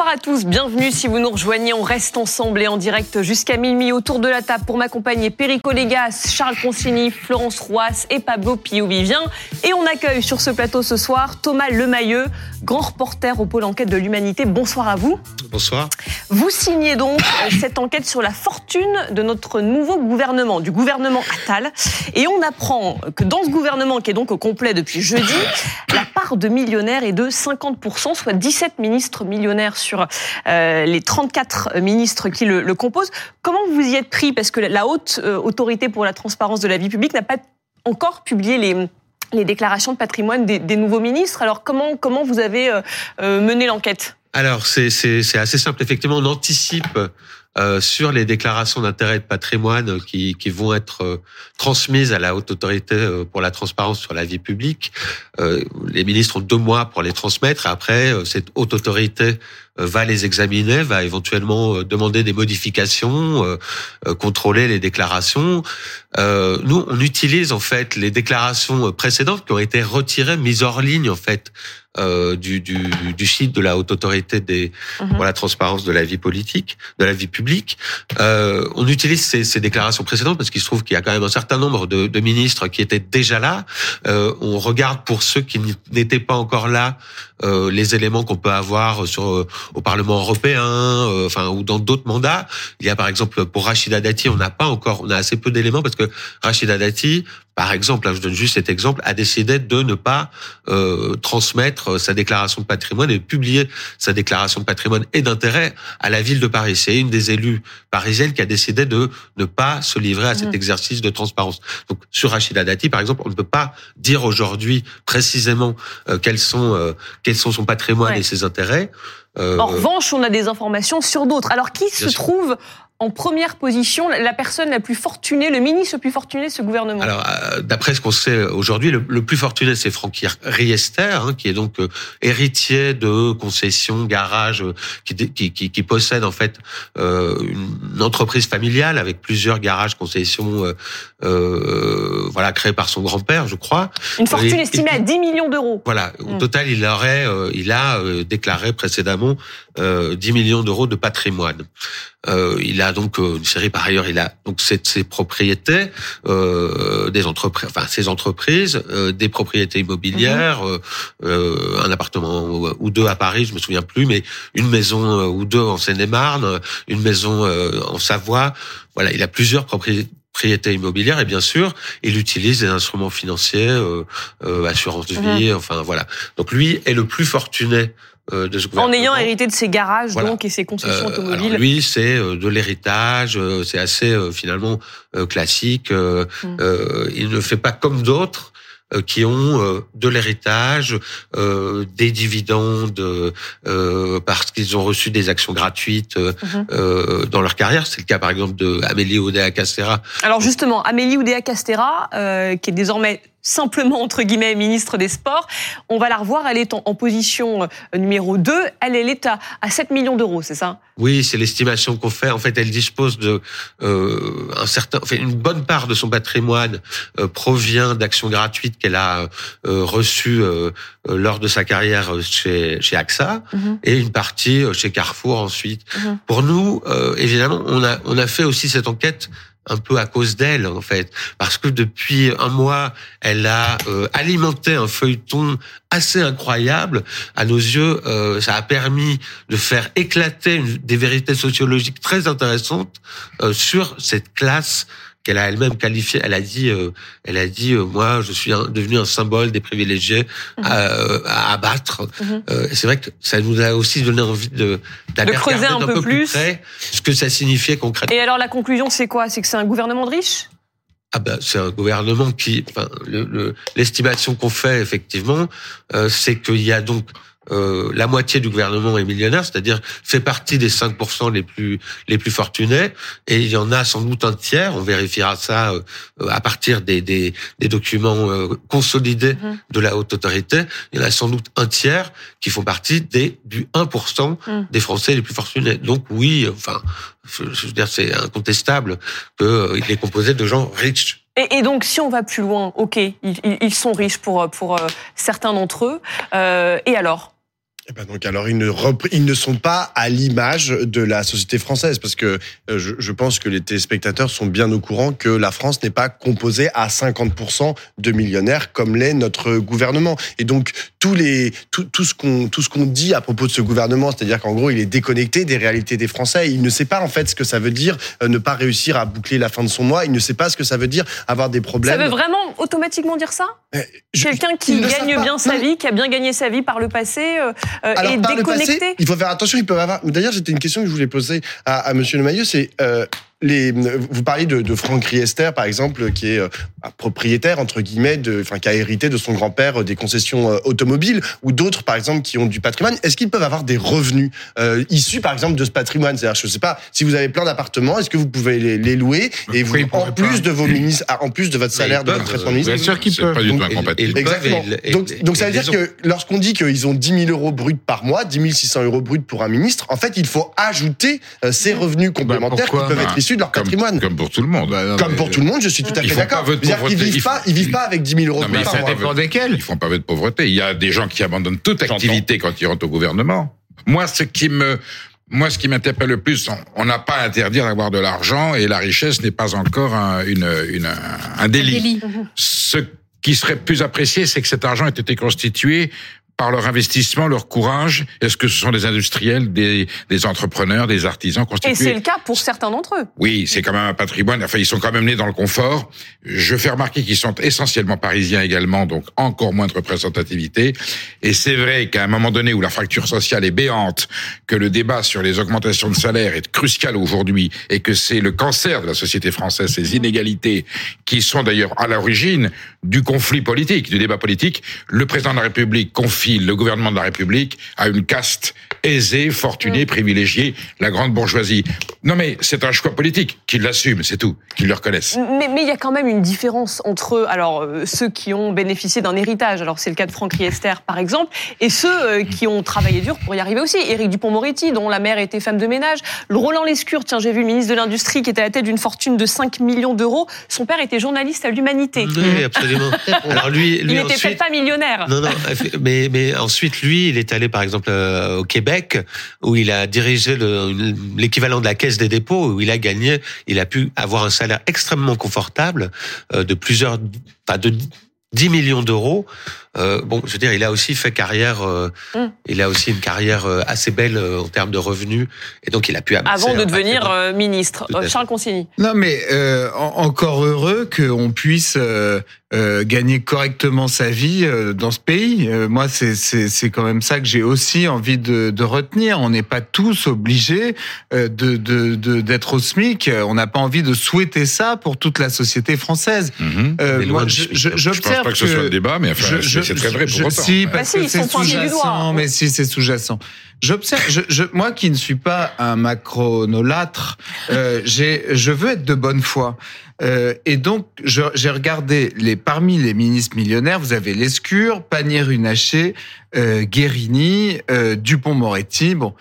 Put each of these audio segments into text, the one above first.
Bonsoir à tous, bienvenue si vous nous rejoignez. On reste ensemble et en direct jusqu'à minuit autour de la table pour m'accompagner Perico Légas, Charles Consigny, Florence Roas et Pablo Pio-Vivien. Et on accueille sur ce plateau ce soir Thomas Lemayeux, grand reporter au pôle enquête de l'humanité. Bonsoir à vous. Bonsoir. Vous signez donc euh, cette enquête sur la fortune de notre nouveau gouvernement, du gouvernement Attal. Et on apprend que dans ce gouvernement, qui est donc au complet depuis jeudi, la part de millionnaires est de 50%, soit 17 ministres millionnaires sur euh, les 34 ministres qui le, composent. Comment vous y êtes pris? Parce que la haute euh, autorité pour la transparence de la vie publique n'a pas encore publié les, déclarations de patrimoine des, nouveaux ministres. Alors comment, vous avez euh, mené l'enquête? Alors c'est assez simple. Effectivement, on anticipe euh, sur les déclarations d'intérêt de patrimoine qui, qui vont être euh, transmises à la haute autorité euh, pour la transparence sur la vie publique. Euh, les ministres ont deux mois pour les transmettre. Après, cette haute autorité va les examiner, va éventuellement demander des modifications, contrôler les déclarations. nous, on utilise en fait les déclarations précédentes qui ont été retirées, mises hors ligne en fait euh, du, du, du, site de la haute autorité des, mmh. pour la transparence de la vie politique, de la vie publique. Euh, on utilise ces, ces, déclarations précédentes parce qu'il se trouve qu'il y a quand même un certain nombre de, de ministres qui étaient déjà là. Euh, on regarde pour ceux qui n'étaient pas encore là euh, les éléments qu'on peut avoir sur euh, au Parlement européen, euh, enfin ou dans d'autres mandats. Il y a par exemple pour Rachida Dati, on n'a pas encore, on a assez peu d'éléments parce que Rachida Dati par exemple, je donne juste cet exemple, a décidé de ne pas euh, transmettre sa déclaration de patrimoine et publier sa déclaration de patrimoine et d'intérêt à la ville de Paris. C'est une des élus parisiennes qui a décidé de ne pas se livrer à cet mmh. exercice de transparence. Donc, sur Rachida Dati, par exemple, on ne peut pas dire aujourd'hui précisément euh, quels sont euh, quels sont son patrimoine ouais. et ses intérêts. Euh, en revanche, on a des informations sur d'autres. Alors, qui se sûr. trouve en première position la personne la plus fortunée, le ministre le plus fortuné de ce gouvernement Alors, euh, d'après ce qu'on sait aujourd'hui, le, le, plus fortuné, c'est Franck Riester, hein, qui est donc euh, héritier de concessions, garages, euh, qui, qui, qui, qui, possède en fait euh, une entreprise familiale avec plusieurs garages, concessions, euh, voilà, créés par son grand-père, je crois. Une fortune et, estimée et, à 10 millions d'euros. Voilà, au mmh. total, il aurait, il a déclaré précédemment 10 millions d'euros de patrimoine. Euh, il a donc une série par ailleurs, il a donc ses, ses propriétés, euh, des entreprises, enfin ses entreprises, euh, des propriétés immobilières, mmh. un appartement ou deux à Paris, je me souviens plus, mais une maison ou deux en Seine-et-Marne, une maison en Savoie. Voilà, il a plusieurs propriétés immobilières et bien sûr il utilise des instruments financiers, euh, euh, assurance de vie, mmh. enfin voilà. Donc lui est le plus fortuné euh, de ce En ayant hérité de ses garages voilà. donc et ses concessions euh, automobiles. Alors lui, c'est euh, de l'héritage, c'est assez finalement classique. Mm. il ne fait pas comme d'autres qui ont de l'héritage, des dividendes parce qu'ils ont reçu des actions gratuites mm-hmm. dans leur carrière. C'est le cas par exemple de Amélie Oudéa Castera. Alors justement, Amélie Oudéa Castera, qui est désormais simplement entre guillemets ministre des Sports. On va la revoir, elle est en, en position euh, numéro 2, elle est l'État à 7 millions d'euros, c'est ça? Oui, c'est l'estimation qu'on fait. En fait, elle dispose de euh, un certain, enfin, une bonne part de son patrimoine euh, provient d'actions gratuites qu'elle a euh, reçues euh, lors de sa carrière chez, chez AXA mm -hmm. et une partie chez Carrefour ensuite. Mm -hmm. Pour nous, évidemment, on a, on a fait aussi cette enquête un peu à cause d'elle en fait, parce que depuis un mois, elle a euh, alimenté un feuilleton assez incroyable. À nos yeux, euh, ça a permis de faire éclater des vérités sociologiques très intéressantes euh, sur cette classe qu'elle a elle-même qualifiée. Elle a dit, euh, elle a dit, euh, moi, je suis un, devenu un symbole des privilégiés mmh. à, à, abattre. Mmh. Euh, c'est vrai que ça nous a aussi donné envie de d'aller creuser un, un, peu, peu plus, plus près ce que ça signifiait concrètement. Et alors la conclusion, c'est quoi? C'est que c'est un gouvernement de riches? Ah ben, c'est un gouvernement qui, enfin, l'estimation le, qu'on fait effectivement, euh, c'est qu'il y a donc euh, la moitié du gouvernement est millionnaire, c'est-à-dire fait partie des 5% les plus les plus fortunés, et il y en a sans doute un tiers. On vérifiera ça euh, à partir des des, des documents euh, consolidés mmh. de la haute autorité. Il y en a sans doute un tiers qui font partie des du 1% mmh. des Français les plus fortunés. Donc oui, enfin, je, je veux dire, c'est incontestable qu'il euh, est composé de gens riches. Et, donc, si on va plus loin, ok, ils, ils sont riches pour pour euh, certains d'entre eux. Euh, et alors? Eh ben donc alors ils ne ils ne sont pas à l'image de la société française parce que euh, je, je, pense que les téléspectateurs sont bien au courant que la France n'est pas composée à 50% de millionnaires comme l'est notre gouvernement. Et donc tous les tout, tout ce qu'on tout ce qu'on dit à propos de ce gouvernement c'est-à-dire qu'en gros il est déconnecté des réalités des Français il ne sait pas en fait ce que ça veut dire euh, ne pas réussir à boucler la fin de son mois il ne sait pas ce que ça veut dire avoir des problèmes. ça veut vraiment automatiquement dire ça? Quelqu'un qui gagne bien sa vie qui a bien gagné sa vie par le passé euh, Alors, et déconnecté. il faut faire attention, ils peuvent avoir. D'ailleurs, c'était une question que je voulais poser à, à Monsieur Le Maillot, c'est euh, les, vous parliez de, de Franck Riester, par exemple, qui est euh, propriétaire entre guillemets, de, enfin qui a hérité de son grand-père euh, des concessions euh, automobiles, ou d'autres, par exemple, qui ont du patrimoine. Est-ce qu'ils peuvent avoir des revenus euh, issus, par exemple, de ce patrimoine? C'est-à-dire, je sais pas, si vous avez plein d'appartements, est-ce que vous pouvez les, les louer? Et vous, en plus de vos ministres, en plus de votre salaire, de votre traitement Bien sûr qu'ils peuvent. Pas du tout incompatible. Exactement. donc, donc ça veut dire que lorsqu'on dit qu'ils ont 10 000 euros bruts par mois, 10 600 euros bruts pour un ministre, en fait, il faut ajouter ces revenus complémentaires qui peuvent être issus de leur patrimoine. Comme pour tout le monde. Comme pour tout le monde, je suis tout à fait d'accord. Ils vivent pas, ils vivent pas avec 10 000 euros. Non, mais ça dépend desquels. Ils font pas de pauvreté. Il y a des gens qui abandonnent toute activité quand ils rentrent au gouvernement. Moi, ce qui me moi, ce qui m'interpelle le plus, on n'a pas à interdire d'avoir de l'argent et la richesse n'est pas encore un, une, une, un délit. Un délit. Ce qui serait plus apprécié, c'est que cet argent ait été constitué par leur investissement, leur courage Est-ce que ce sont des industriels, des, des entrepreneurs, des artisans constitués? Et c'est le cas pour certains d'entre eux. Oui, c'est quand même un patrimoine. Enfin, ils sont quand même nés dans le confort. Je fais remarquer qu'ils sont essentiellement parisiens également, donc encore moins de représentativité. Et c'est vrai qu'à un moment donné où la fracture sociale est béante, que le débat sur les augmentations de salaire est crucial aujourd'hui, et que c'est le cancer de la société française, ces inégalités qui sont d'ailleurs à l'origine du conflit politique, du débat politique, le président de la République confie le gouvernement de la République à une caste aisée, fortunée, privilégiée, la grande bourgeoisie. Non mais c'est un choix politique, qu'ils l'assument, c'est tout, qu'ils le reconnaissent. Mais, mais il y a quand même une différence entre alors euh, ceux qui ont bénéficié d'un héritage, alors c'est le cas de Franck Riester par exemple, et ceux euh, qui ont travaillé dur pour y arriver aussi. Éric Dupont-Moretti, dont la mère était femme de ménage, le Roland Lescure, tiens j'ai vu le ministre de l'Industrie qui était à la tête d'une fortune de 5 millions d'euros, son père était journaliste à l'Humanité. Oui, absolument. alors lui, lui il n'était peut-être pas millionnaire. Non, non, mais, mais ensuite lui, il est allé par exemple euh, au Québec où il a dirigé l'équivalent de la caisse des dépôts où il a gagné, il a pu avoir un salaire extrêmement confortable euh, de plusieurs, enfin de 10 millions d'euros. Euh, bon, je veux dire, il a aussi fait carrière. Euh, mm. Il a aussi une carrière euh, assez belle euh, en termes de revenus, et donc il a pu avant de devenir ministre. Charles Consigny. Non, mais encore heureux qu'on puisse gagner correctement sa vie dans ce pays. moi, c'est c'est quand même ça que j'ai aussi envie de, de retenir. On n'est pas tous obligés de d'être de, au SMIC. On n'a pas envie de souhaiter ça pour toute la société française. Mm-hmm. moi, j'observe pense pas que, ce soit le débat, mais enfin, c'est très vrai pour autant. Si, parce que c'est sous-jacent, mais si, c'est sous-jacent. J'observe, je, je, moi qui ne suis pas un macronolâtre, euh, j'ai, je veux être de bonne foi. Euh, et donc, j'ai regardé les parmi les ministres millionnaires, vous avez Lescure, Pannier-Runacher, euh, Guérini, euh, Dupont-Moretti. Bon,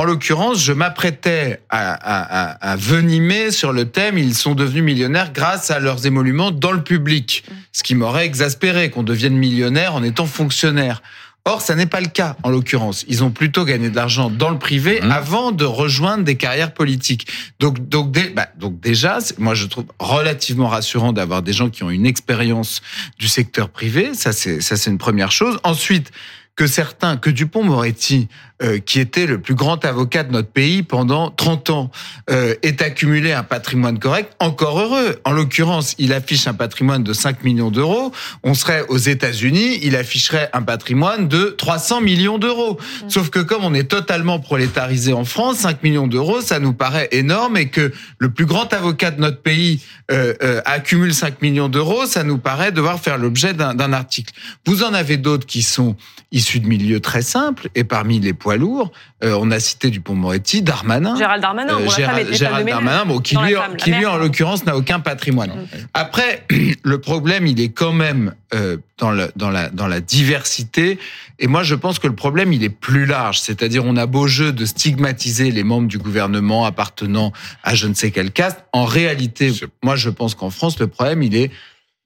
en l'occurrence, je m'apprêtais à, à, à, venimer sur le thème ils sont devenus millionnaires grâce à leurs émoluments dans le public, ce qui m'aurait exaspéré qu'on devienne millionnaire en étant fonctionnaire. Or, ça n'est pas le cas en l'occurrence. Ils ont plutôt gagné de l'argent dans le privé mmh. avant de rejoindre des carrières politiques. Donc, donc, bah, donc déjà, moi je trouve relativement rassurant d'avoir des gens qui ont une expérience du secteur privé. Ça, c'est ça, c'est une première chose. Ensuite, que certains, que Dupont-Moretti euh, qui était le plus grand avocat de notre pays pendant 30 ans, euh, ait accumulé un patrimoine correct, encore heureux. En l'occurrence, il affiche un patrimoine de 5 millions d'euros. On serait aux États-Unis, il afficherait un patrimoine de 300 millions d'euros. Mmh. Sauf que comme on est totalement prolétarisé en France, 5 millions d'euros, ça nous paraît énorme et que le plus grand avocat de notre pays euh, euh accumule 5 millions d'euros, ça nous paraît devoir faire l'objet d'un article. Vous en avez d'autres qui sont issus de milieux très simples et parmi les poids lourd. Euh, on a cité Dupont-Moretti, Darmanin. Gérald Darmanin, euh, Gérald, Darmanin, bon, qui lui, qui lui en l'occurrence n'a aucun patrimoine. Mm. Après, le problème, il est quand même euh, dans, le, dans, la, dans la diversité. Et moi, je pense que le problème, il est plus large. C'est-à-dire, on a beau jeu de stigmatiser les membres du gouvernement appartenant à je ne sais quel caste. En réalité, moi, je pense qu'en France, le problème, il est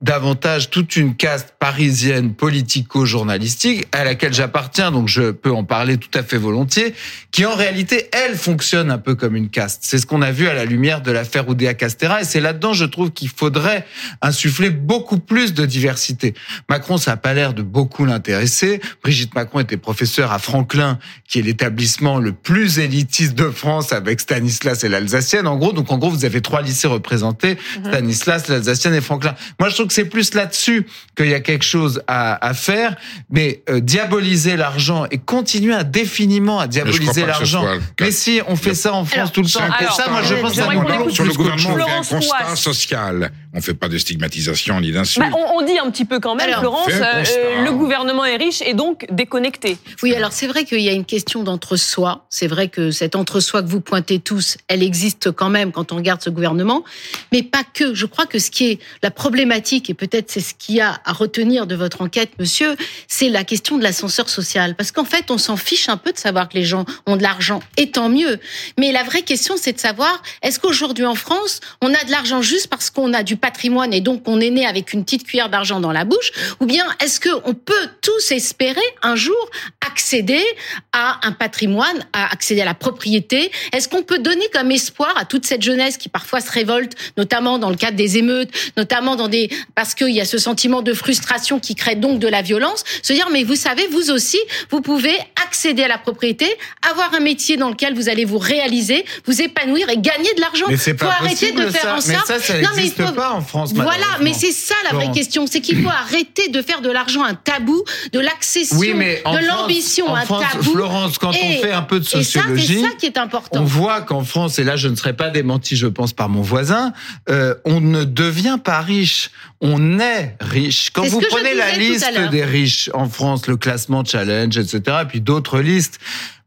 davantage toute une caste parisienne politico-journalistique à laquelle j'appartiens, donc je peux en parler tout à fait volontiers, qui en réalité, elle, fonctionne un peu comme une caste. C'est ce qu'on a vu à la lumière de l'affaire Oudéa Castera, et c'est là-dedans, je trouve, qu'il faudrait insuffler beaucoup plus de diversité. Macron, ça n'a pas l'air de beaucoup l'intéresser. Brigitte Macron était professeure à Franklin, qui est l'établissement le plus élitiste de France avec Stanislas et l'Alsacienne, en gros. Donc, en gros, vous avez trois lycées représentés, mhm. Stanislas, l'Alsacienne et Franklin. Moi, je trouve que c'est plus là-dessus qu'il y a quelque chose à, à faire, mais euh, diaboliser l'argent et continuer indéfiniment à diaboliser l'argent. Mais si on fait ça en France tout le temps, ça, moi je pense que sur le gouvernement, on fait un constat social. On fait pas de stigmatisation ni d'insulte. Bah, on, dit un petit peu quand même, Florence, euh, le gouvernement est riche et donc déconnecté. Oui, alors c'est vrai qu'il y a une question d'entre-soi. C'est vrai que cette entre-soi que vous pointez tous, elle existe quand même quand on regarde ce gouvernement, mais pas que. Je crois que ce qui est la problématique et peut-être c'est ce qu'il y a à retenir de votre enquête, monsieur, c'est la question de l'ascenseur social. Parce qu'en fait, on s'en fiche un peu de savoir que les gens ont de l'argent, et tant mieux. Mais la vraie question, c'est de savoir, est-ce qu'aujourd'hui en France, on a de l'argent juste parce qu'on a du patrimoine et donc on est né avec une petite cuillère d'argent dans la bouche Ou bien est-ce qu'on peut tous espérer un jour accéder à un patrimoine, à accéder à la propriété? Est-ce qu'on peut donner comme espoir à toute cette jeunesse qui parfois se révolte, notamment dans le cadre des émeutes, notamment dans des parce qu'il y a ce sentiment de frustration qui crée donc de la violence, se dire mais vous savez, vous aussi, vous pouvez accéder à la propriété, avoir un métier dans lequel vous allez vous réaliser, vous épanouir et gagner de l'argent. Mais c'est pas faut arrêter de faire ça. Mais ça, ça n'existe pas en France. Voilà, mais c'est ça la vraie question, c'est qu'il faut arrêter de faire de l'argent un tabou, de l'accession, de l'ambition un tabou. Florence, quand on fait un peu de sociologie, ça qui est important. On voit qu'en France, et là je ne serais pas démenti, je pense, par mon voisin, euh, on ne devient pas riche, on est riche. Quand vous prenez la liste des riches en France, le classement challenge, etc., et puis d'autres listes,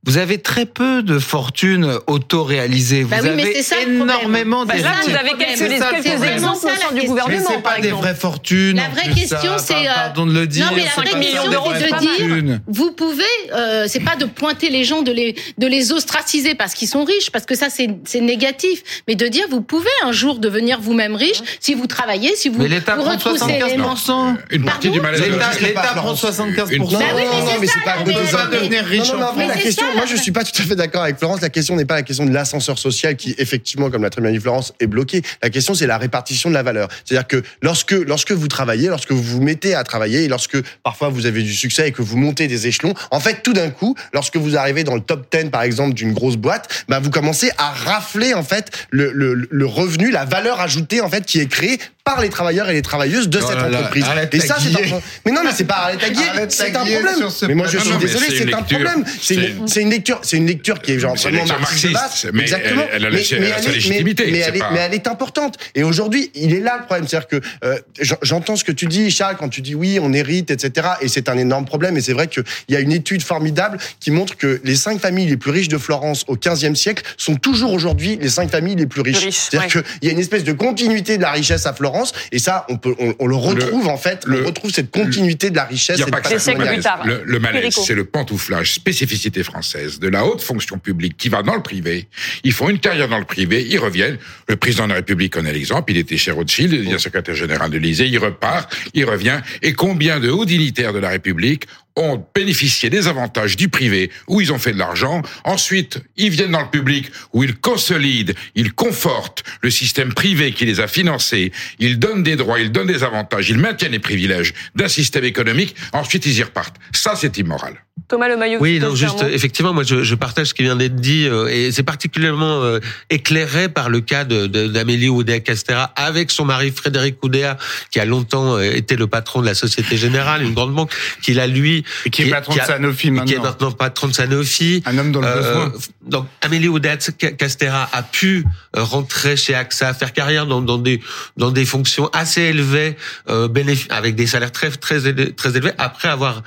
vous avez très peu de fortunes auto-réalisées. Vous bah oui, avez ça, énormément bah là, vous avez quelques, quelques exemples au sein du gouvernement, mais c'est pas des vraies fortunes. La vraie question, c'est euh, pardon de le dire. Non, mais la vraie question, c'est de dire, vous pouvez, euh, c'est pas de pointer les gens, de les de les ostraciser parce qu'ils sont riches, parce que ça c'est c'est négatif, mais de dire vous pouvez un jour devenir vous-même riche si vous travaillez, si vous mais l'État prend 75%. Une partie du mal L'État prend 75%. Non, mais c'est pas devenir riche. La question moi, je suis pas tout à fait d'accord avec Florence. La question n'est pas la question de l'ascenseur social qui, effectivement, comme l'a très bien dit Florence, est bloqué. La question, c'est la répartition de la valeur. C'est-à-dire que lorsque, lorsque vous travaillez, lorsque vous vous mettez à travailler et lorsque parfois vous avez du succès et que vous montez des échelons, en fait, tout d'un coup, lorsque vous arrivez dans le top 10, par exemple, d'une grosse boîte, bah, vous commencez à rafler, en fait, le, le, le revenu, la valeur ajoutée, en fait, qui est créée par les travailleurs et les travailleuses de cette entreprise. et ça, c'est un... Mais non, mais c'est pas arrêter à c'est un problème. Mais moi, je suis désolé, c'est un problème. C'est une lecture, c'est une lecture qui est genre vraiment marxiste. Mais Exactement. Elle, a sa légitimité. Mais, elle est, importante. Et aujourd'hui, il est là le problème. C'est-à-dire que euh, j'entends ce que tu dis, Charles, quand tu dis oui, on hérite, etc. Et c'est un énorme problème. Et c'est vrai qu'il y a une étude formidable qui montre que les cinq familles les plus riches de Florence au XVe siècle sont toujours aujourd'hui les cinq familles les plus riches. C'est-à-dire qu'il y a une espèce de continuité de la richesse à Florence et ça, on, peut, on, le retrouve en fait, on retrouve cette continuité de la richesse. Et pas le, le malaise, c'est le pantouflage, spécificité française de la haute fonction publique qui va dans le privé. Ils font une carrière dans le privé, ils reviennent. Le président de la République en est l'exemple. Il était chez Rothschild, il devient secrétaire général de l'Élysée, il repart, il revient. Et combien de hauts dignitaires de la République ont bénéficié des avantages du privé où ils ont fait de l'argent. Ensuite, ils viennent dans le public où ils consolident, ils confortent le système privé qui les a financés. Ils donnent des droits, ils donnent des avantages, ils maintiennent les privilèges d'un système économique. Ensuite, ils y repartent. Ça, c'est immoral. Thomas Le Maillot. Oui, donc juste effectivement, moi je, je, partage ce qui vient d'être dit euh, et c'est particulièrement euh, éclairé par le cas d'Amélie de, Oudéa Castera avec son mari Frédéric Oudéa qui a longtemps euh, été le patron de la Société Générale, une grande banque, qu'il a lui et qui est patron de Sanofi maintenant, qui est maintenant patron de Sanofi, un homme dans le besoin. Donc Amélie Oudéa Castera a pu rentrer chez AXA, faire carrière dans, dans des dans des fonctions assez élevées, avec des salaires très très très élevés après avoir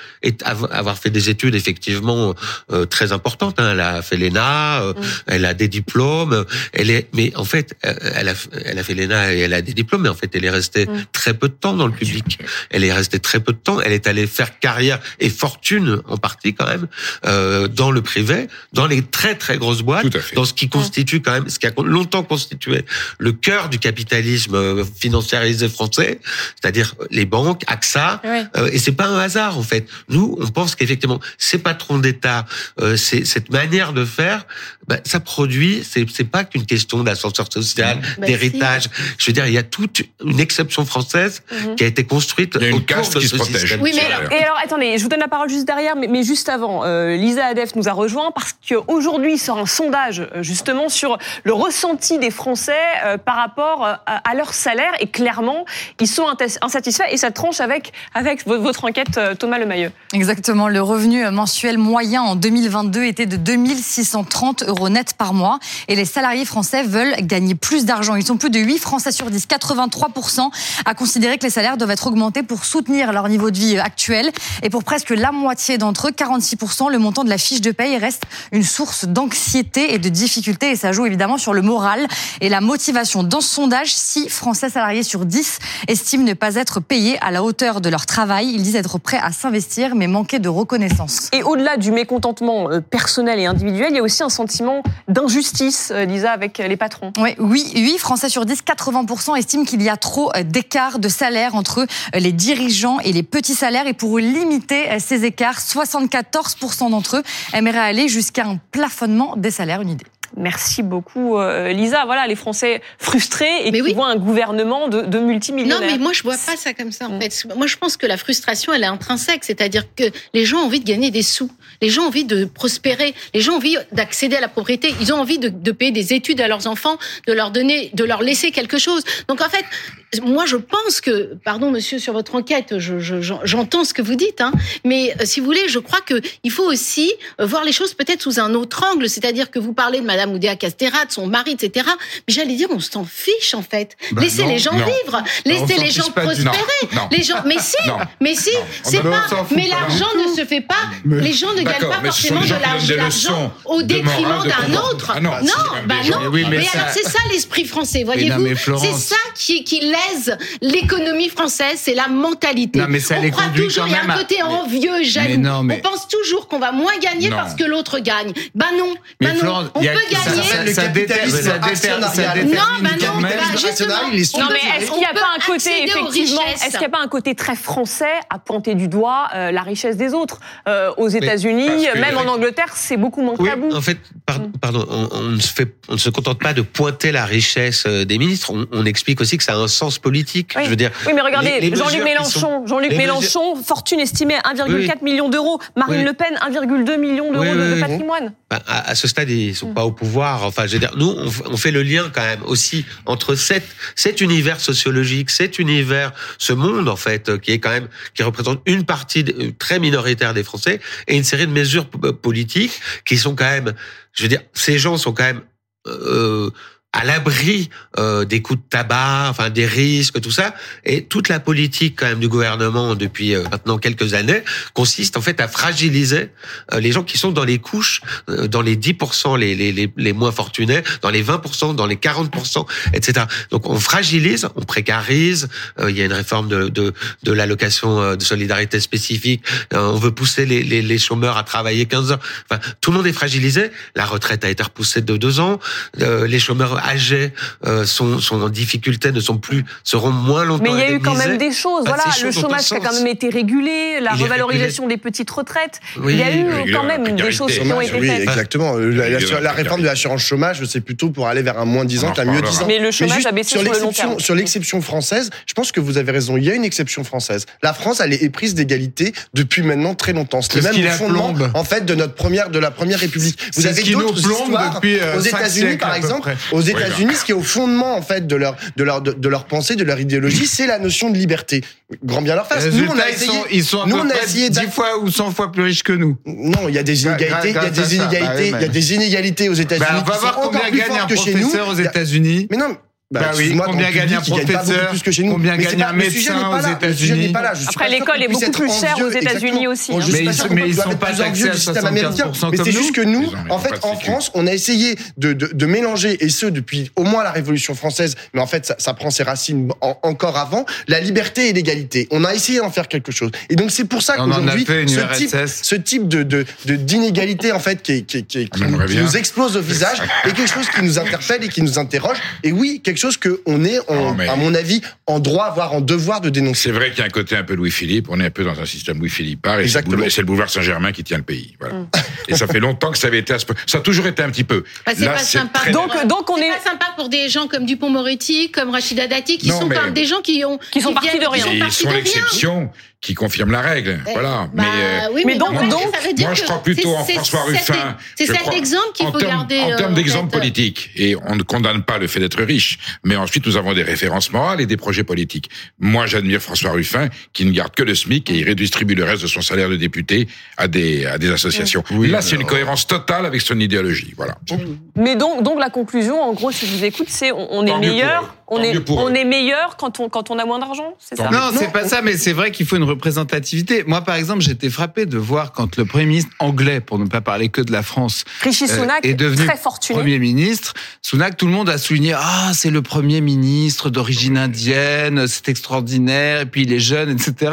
avoir fait des études effectivement euh, très importante. Hein. Elle a fait l'ENA, euh, mm. elle a des diplômes. Elle est, mais en fait, euh, elle a, elle a fait l'ENA et elle a des diplômes. Mais en fait, elle est restée mm. très peu de temps dans le public. Elle est restée très peu de temps. Elle est allée faire carrière et des fortunes en partie quand même euh, dans le privé, dans les très très grosses boîtes, dans ce qui constitue quand même, ce qui a longtemps constitué le cœur du capitalisme euh, financiarisé français, c'est-à-dire les banques, AXA. Euh, et c'est pas un hasard en fait. Nous, on pense qu'effectivement, ces patrons d'État, euh, cette manière de faire, bah, ça produit. C'est pas qu'une question d'ascenseur social, bah, d'héritage. Je veux dire, il y a toute une exception française mhm. qui a été construite il y a une autour de qui ce se protège. Oui, mais et alors attendez, je vous donne la parole juste derrière, mais, mais juste avant, euh, Lisa Adef nous a rejoint parce qu'aujourd'hui sort un sondage euh, justement sur le ressenti des Français euh, par rapport euh, à, leur salaire. Et clairement ils sont insatisfaits et ça tranche avec avec votre enquête Thomas Lemayeux. Exactement, le revenu mensuel moyen en 2022 était de 2630 euros net par mois. Et les salariés français veulent gagner plus d'argent. Ils sont plus de 8 Français sur 10, 83% à considérer que les salaires doivent être augmentés pour soutenir leur niveau de vie actuel. Et pour presque la moitié d'entre eux, 46%, le montant de la fiche de paye reste une source d'anxiété et de difficulté et ça joue évidemment sur le moral et la motivation. Dans ce sondage, 6 Français salariés sur 10 estiment ne pas être payés à la hauteur de leur travail. Ils disent être prêts à s'investir mais manquer de reconnaissance. Et au-delà du mécontentement euh, personnel et individuel, il y a aussi un sentiment d'injustice, euh, Lisa, avec les patrons. Oui, oui, 8 Français sur 10, 80% estiment qu'il y a trop euh, d'écart de salaire entre les dirigeants et les petits salaires. Et pour limiter ces écarts, 74% d'entre eux aimeraient aller jusqu'à un plafonnement des salaires. Une idée. Merci beaucoup, euh, Lisa. Voilà, les Français frustrés et qui voient un gouvernement de, de, multimillionnaires. Non, mais moi, je vois pas ça comme ça, en fait. Moi, je pense que la frustration, elle est intrinsèque. C'est-à-dire que les gens ont envie de gagner des sous. Les gens ont envie de prospérer. Les gens ont envie d'accéder à la propriété. Ils ont envie de, de payer des études à leurs enfants, de leur donner, de leur laisser quelque chose. Donc, en fait, moi, je pense que, pardon, monsieur, sur votre enquête, j'entends ce que vous dites, hein, mais euh, si vous voulez, je crois que il faut aussi euh, voir les choses peut-être sous un autre angle. C'est-à-dire que vous parlez de Madame Oudéa Castéra, de son mari, etc. Mais j'allais dire, on s'en fiche en fait. Bah laissez les gens vivre, laissez les gens prospérer. Les gens, mais si, mais si, c'est pas. Mais l'argent ne se fait pas. les gens ne gagnent pas forcément de l'argent au détriment d'un autre. non, bah non. Mais, alors c'est ça l'esprit français, voyez-vous. C'est ça qui qui l'économie française, c'est la mentalité. Non, mais ça on croit toujours, il y a un côté envieux, jaloux. on pense toujours qu'on va moins gagner parce que l'autre gagne. Bah non, bah non. on peut gagner. Ça, ça, capitalisme ça, Non, bah non, bah justement. Non, mais est-ce qu'il n'y a pas un côté effectivement, est-ce qu'il n'y a pas un côté très français à pointer du doigt euh, la richesse des autres? Euh, Aux États-Unis, même en Angleterre, c'est beaucoup moins tabou. En fait, pardon, on, ne se fait, on ne se contente pas de pointer la richesse euh, des ministres. On, on explique aussi que ça a un sens politique. Oui. Je veux dire. Oui, mais regardez, Jean-Luc Mélenchon, Jean-Luc Mélenchon, fortune estimée à 1,4 million d'euros. Marine Le Pen, 1,2 million d'euros de, patrimoine. Bah, à, ce stade, ils sont mm. pas au pouvoir. Enfin, je veux dire, nous, on, fait le lien quand même aussi entre cet, cet univers sociologique, cet univers, ce monde en fait, qui est quand même, qui représente une partie euh, très minoritaire des Français, et une série de mesures politiques qui sont quand même, je veux dire, ces gens sont quand même euh, à l'abri euh, des coups de tabac, enfin des risques, tout ça. Et toute la politique quand même du gouvernement depuis euh, maintenant quelques années consiste en fait à fragiliser euh, les gens qui sont dans les couches, euh, dans les 10% les, les, les, les, moins fortunés, dans les 20%, dans les 40%, etc. Donc on fragilise, on précarise. il y a une réforme de, de, de l'allocation de solidarité spécifique. on veut pousser les, les, les, chômeurs à travailler 15 heures. Enfin, tout le monde est fragilisé. La retraite a été repoussée de deux ans. les chômeurs âgés euh, sont, sont en difficulté, ne sont plus, seront moins longtemps Mais il y a eu quand même des choses. Voilà, le chômage a quand même été régulé, la revalorisation des petites retraites. il y a eu quand même des choses qui ont été oui, faites. Exactement. La, réforme de l'assurance chômage, c'est plutôt pour aller vers un moins 10 ans qu'un mieux 10 ans. Mais le chômage a baissé sur, le long terme. Sur l'exception française, je pense que vous avez raison. Il y a une exception française. La France, elle est prise d'égalité depuis maintenant très longtemps. C'est même le fondement, en fait, de notre première, de la première République. Vous avez d'autres histoires euh, aux États-Unis, par exemple. Aux États-Unis, ce qui est au fondement en fait de leur de leur de, leur pensée, de leur idéologie, c'est la notion de liberté. Grand bien leur face. Nous on a essayé, ils sont, nous on a essayé 10 fois ou 100 fois plus riches que nous. Non, il y a des inégalités, il y a des inégalités, il y a des inégalités aux États-Unis. Bah, on va voir combien gagne un professeur aux États-Unis. Mais non, Bah, bah oui, combien gagne un professeur plus que chez nous. Combien gagne un médecin aux États-Unis Après, l'école est beaucoup plus chère aux États-Unis aussi. Hein. Mais, mais ils sont pas taxés à 75% Mais c'est juste que nous, en fait, en France, on a essayé de mélanger, et ce depuis au moins la Révolution française, mais en fait, ça prend ses racines encore avant, la liberté et l'égalité. On a essayé d'en faire quelque chose. Et donc, c'est pour ça qu'aujourd'hui, ce type de d'inégalité, en fait, qui nous explose au visage, est quelque chose qui nous interpelle et qui nous interroge. Et oui, quelque chose qu'on est, à mon avis, en droit, voire en devoir de dénoncer. C'est vrai qu'il y a un côté un peu Louis-Philippe. On est un peu dans un système Louis-Philippe. Et c'est le boulevard Saint-Germain qui tient le pays. Voilà. Mm. et ça fait longtemps que ça avait été Ça a toujours été un petit peu. Bah, c'est pas sympa. Donc, donc on est. pas sympa pour des gens comme Dupont-Moretti, comme Rachida Dati, qui sont quand même des gens qui ont. Qui sont partis de rien. Ils sont l'exception qui confirme la règle. Eh, voilà. Bah, mais, euh, oui, mais, donc, moi, donc, moi je crois plutôt en François Ruffin. C'est cet exemple qu'il faut garder. En termes euh, d'exemple politique, et on ne condamne pas le fait d'être riche, mais ensuite nous avons des références morales et des projets politiques. Moi, j'admire François Ruffin, qui ne garde que le SMIC et il redistribue le reste de son salaire de député à des à des associations. Là, c'est une cohérence totale avec son idéologie. Voilà. Mais donc, donc la conclusion, en gros, si je vous écoute, c'est on, est meilleur on est, on est meilleur quand on, quand on a moins d'argent, c'est ça? Non, c'est pas ça, mais c'est vrai qu'il faut une représentativité. Moi, par exemple, j'étais frappé de voir quand le Premier ministre anglais, pour ne pas parler que de la France, Rishi euh, Sunak, est devenu très fortuné. Premier ministre. Sunak, tout le monde a souligné, ah, c'est le Premier ministre d'origine indienne, c'est extraordinaire, et puis il est jeune, etc.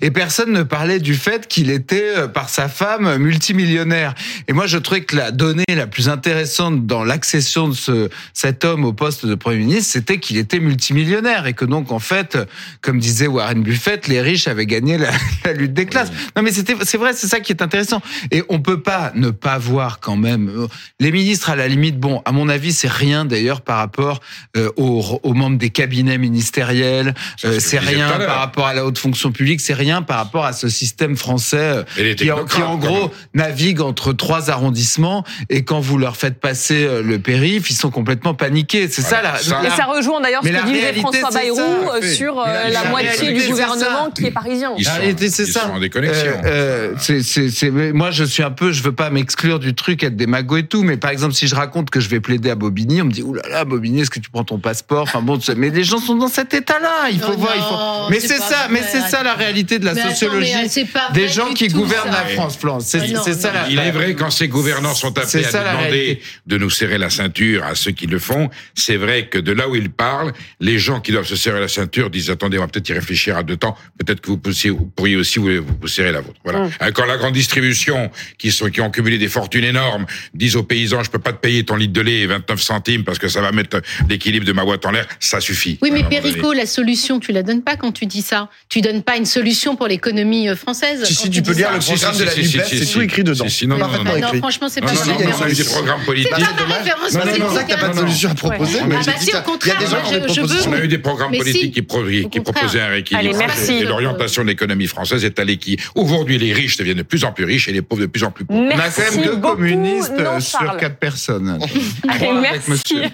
Et personne ne parlait du fait qu'il était, euh, par sa femme, multimillionnaire. Et moi, je trouvais que la donnée la plus intéressante dans l'accession de ce, cet homme au poste de Premier ministre, c'était qu'il était multimillionnaire et que donc en fait, comme disait Warren Buffett, les riches avaient gagné la, lutte des classes. Non mais c'était c'est vrai, c'est ça qui est intéressant. Et on peut pas ne pas voir quand même. Euh, les ministres à la limite. Bon, à mon avis, c'est rien d'ailleurs par rapport euh, aux, aux, membres des cabinets ministériels, euh, c'est rien par rapport à la haute fonction publique, c'est rien par rapport à ce système français qui, en, gros navigue entre trois arrondissements. Et quand vous leur faites passer le périph, ils sont complètement paniqués. C'est ça la, Et ça rejoint d'ailleurs ce que disait François Bayrou euh, sur euh, la, moitié du gouvernement qui est parisien. Ils sont, ça. en déconnexion. Euh, euh moi, je suis un peu, je veux pas m'exclure du truc, être démago et tout, mais par exemple, si je raconte que je vais plaider à Bobigny, on me dit, oulala, là là, Bobigny, est-ce que tu prends ton passeport? Enfin bon, mais les gens sont dans cet état-là. Il faut voir. il faut... Mais c'est ça, mais c'est ça la réalité de la sociologie des gens qui gouvernent la France, France. C'est ça. Il est vrai quand ces gouvernants sont appelés à demander de nous serrer la ceinture à ceux qui le font. C'est vrai que de là où ils parlent les gens qui doivent se serrer la ceinture disent attendez, on va peut-être y réfléchir à deux temps. Peut-être que vous, pourriez aussi vous, vous, serrer la vôtre. Voilà. Mmh. Quand la grande distribution, qui sont qui ont cumulé des fortunes énormes, disent aux paysans je peux pas te payer ton litre de lait 29 centimes parce que ça va mettre l'équilibre de ma boîte en l'air, ça suffit. Oui, mais Perico, la solution, tu la donnes pas quand tu dis ça. Tu donnes pas une solution pour l'économie euh, française. Si, si tu, peux lire le programme de la c'est tout écrit dedans. Non, non, non, franchement, c'est pas ça. Il y a des programmes politiques. C'est pas C'est pour ça que t'as pas de solution à proposer. Ah bah si, au contraire, on a eu des programmes politiques qui, proposaient un rééquilibre. et l'orientation l'économie française est allée qui, aujourd'hui, les riches deviennent de plus en plus riches et les pauvres de plus en plus pauvres. Merci on a quand même deux communistes sur quatre personnes. Allez, merci.